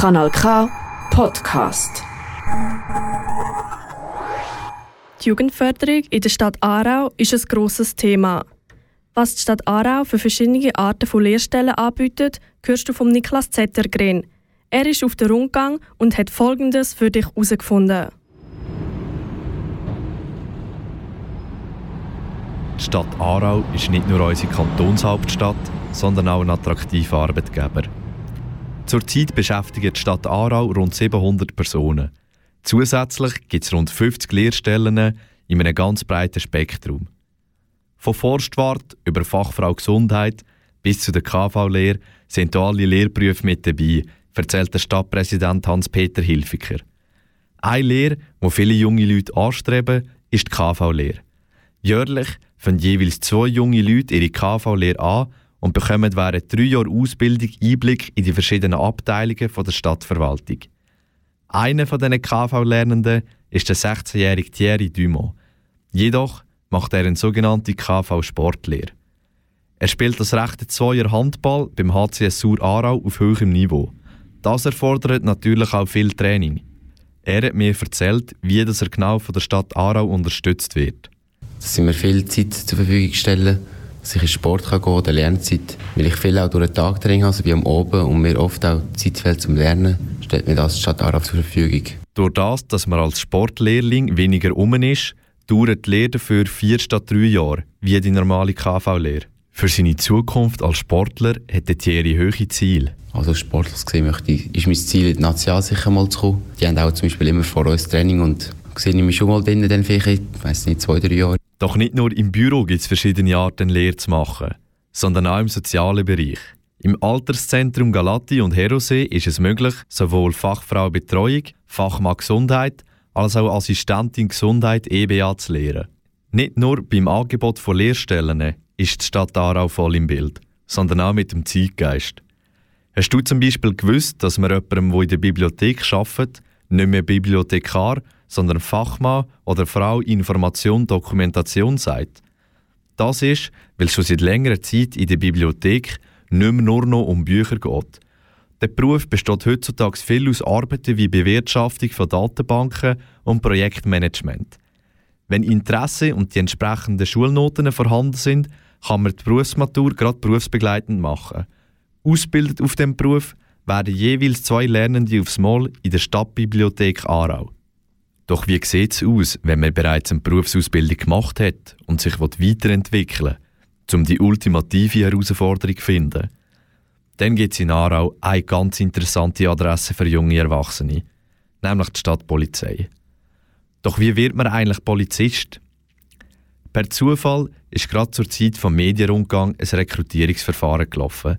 Kanal K Podcast. Die Jugendförderung in der Stadt Aarau ist ein grosses Thema. Was die Stadt Aarau für verschiedene Arten von Lehrstellen anbietet, hörst du von Niklas Zettergren. Er ist auf der Rundgang und hat Folgendes für dich herausgefunden. Die Stadt Aarau ist nicht nur unsere Kantonshauptstadt, sondern auch ein attraktiver Arbeitgeber. Zurzeit beschäftigt die Stadt Aarau rund 700 Personen. Zusätzlich gibt es rund 50 Lehrstellen in einem ganz breiten Spektrum. Von Forstwart über Fachfrau Gesundheit bis zu der KV-Lehre sind alle Lehrberufe mit dabei, erzählt der Stadtpräsident Hans-Peter Hilfiger. Eine Lehre, die viele junge Leute anstreben, ist die KV-Lehre. Jährlich fangen jeweils zwei junge Leute ihre KV-Lehre an und bekommen während drei Jahren Ausbildung Einblick in die verschiedenen Abteilungen der Stadtverwaltung. Einer von diesen KV-Lernenden ist der 16-jährige Thierry Dumont. Jedoch macht er eine sogenannte KV-Sportlehre. Er spielt das rechte Zweier Handball beim HCS Sur Aarau auf höherem Niveau. Das erfordert natürlich auch viel Training. Er hat mir erzählt, wie das er genau von der Stadt Aarau unterstützt wird. Dass sie mir viel Zeit zur Verfügung stellen, dass ich in Sport kann gehen kann, Lernzeit. Weil ich viel auch durch den Tag drin habe, so wie am Oben, und mir oft auch Zeit fehlt zum Lernen, stellt mir das die Stadt Aarau zur Verfügung. Durch das, dass man als Sportlehrling weniger um ist, dauert die Lehre dafür vier statt drei Jahre, wie die normale KV-Lehre. Für seine Zukunft als Sportler hat Thierry hohe Ziele. Also sportlich gesehen möchte ich, ist mein Ziel, in die National sicher mal zu kommen. Die haben auch zum Beispiel immer vor uns Training und sehe ich mich schon mal drin, dann vielleicht, ich weiss nicht, zwei, drei Jahre. Doch nicht nur im Büro gibt es verschiedene Arten, Lehre zu machen, sondern auch im sozialen Bereich. Im Alterszentrum Galati und Herosee ist es möglich, sowohl Fachfrau Betreuung, Fachmann Gesundheit als auch Assistentin Gesundheit EBA zu lehren. Nicht nur beim Angebot von Lehrstellen ist die Stadt Aarau voll im Bild, sondern auch mit dem Zeitgeist. Hast du zum Beispiel gewusst, dass man jemandem, der in der Bibliothek arbeitet, nicht mehr Bibliothekar, sondern Fachmann oder Frau Information Dokumentation sagt? Das ist, weil es schon seit längerer Zeit in der Bibliothek nicht mehr nur noch um Bücher geht. Der Beruf besteht heutzutage viel aus Arbeiten wie Bewirtschaftung von Datenbanken und Projektmanagement. Wenn Interesse und die entsprechenden Schulnoten vorhanden sind, kann man die Berufsmatur gerade berufsbegleitend machen. Ausgebildet auf dem Beruf werden jeweils zwei Lernende aufs Mal in der Stadtbibliothek Aarau. Doch wie sieht es aus, wenn man bereits eine Berufsausbildung gemacht hat und sich weiterentwickeln will, um die ultimative Herausforderung zu finden? Dann gibt es in Aarau eine ganz interessante Adresse für junge Erwachsene, nämlich die Stadtpolizei. Doch wie wird man eigentlich Polizist? Per Zufall ist gerade zur Zeit vom Medienrundgang ein Rekrutierungsverfahren gelaufen.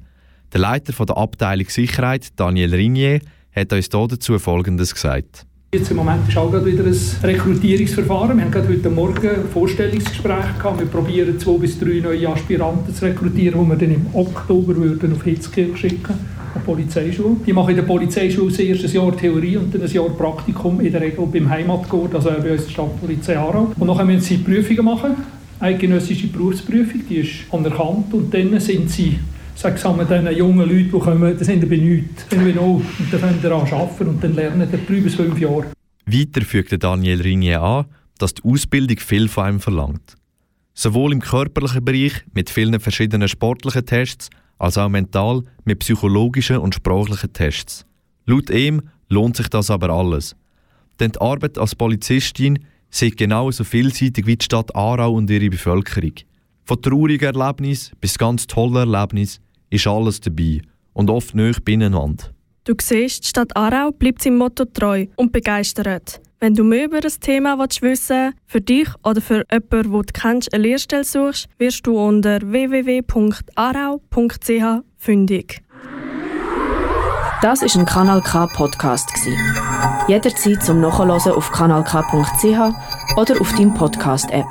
Der Leiter der Abteilung Sicherheit, Daniel Rignier, hat uns dazu Folgendes gesagt. Jetzt im Moment ist auch wieder ein Rekrutierungsverfahren. Wir haben gerade heute Morgen ein Vorstellungsgespräch gehabt. Wir probieren zwei bis drei neue Aspiranten zu rekrutieren, die wir dann im Oktober würden auf Hitzkirch schicken an Polizeischule. Die machen in der Polizeischule das erste Jahr Theorie und dann ein Jahr Praktikum in der Regel beim Heimatgurt, also bei uns der Stadtpolizei Aarau. Und nachher müssen sie Prüfungen machen, eidgenössische Berufsprüfung, die ist anerkannt und dann sind sie sag mal, diesen jungen Leuten, die kommen, das sind bei nichts. Wenn wir noch, und dann können wir daran arbeiten und dann lernen wir drei bis fünf Jahre. Weiter fügte Daniel Ringier an, dass die Ausbildung viel von einem verlangt. Sowohl im körperlichen Bereich mit vielen verschiedenen sportlichen Tests, als auch mental mit psychologischen und sprachlichen Tests. Laut ihm lohnt sich das aber alles. Denn die Arbeit als Polizistin sieht genauso vielseitig wie die Stadt Aarau und ihre Bevölkerung. Von traurigen Erlebnissen bis ganz tollen Erlebnissen ist alles dabei und oft nicht beieinander. Du siehst, die Stadt Aarau bleibt seinem Motto treu und begeistert. Wenn du mehr über das Thema wissen willst, für dich oder für jemanden, den du kennst, eine Lehrstelle suchst, wirst du unter www.arau.ch fündig. Das ist ein Kanal K Podcast Jederzeit zum Nachhören auf kanalk.ch oder auf deinem Podcast App.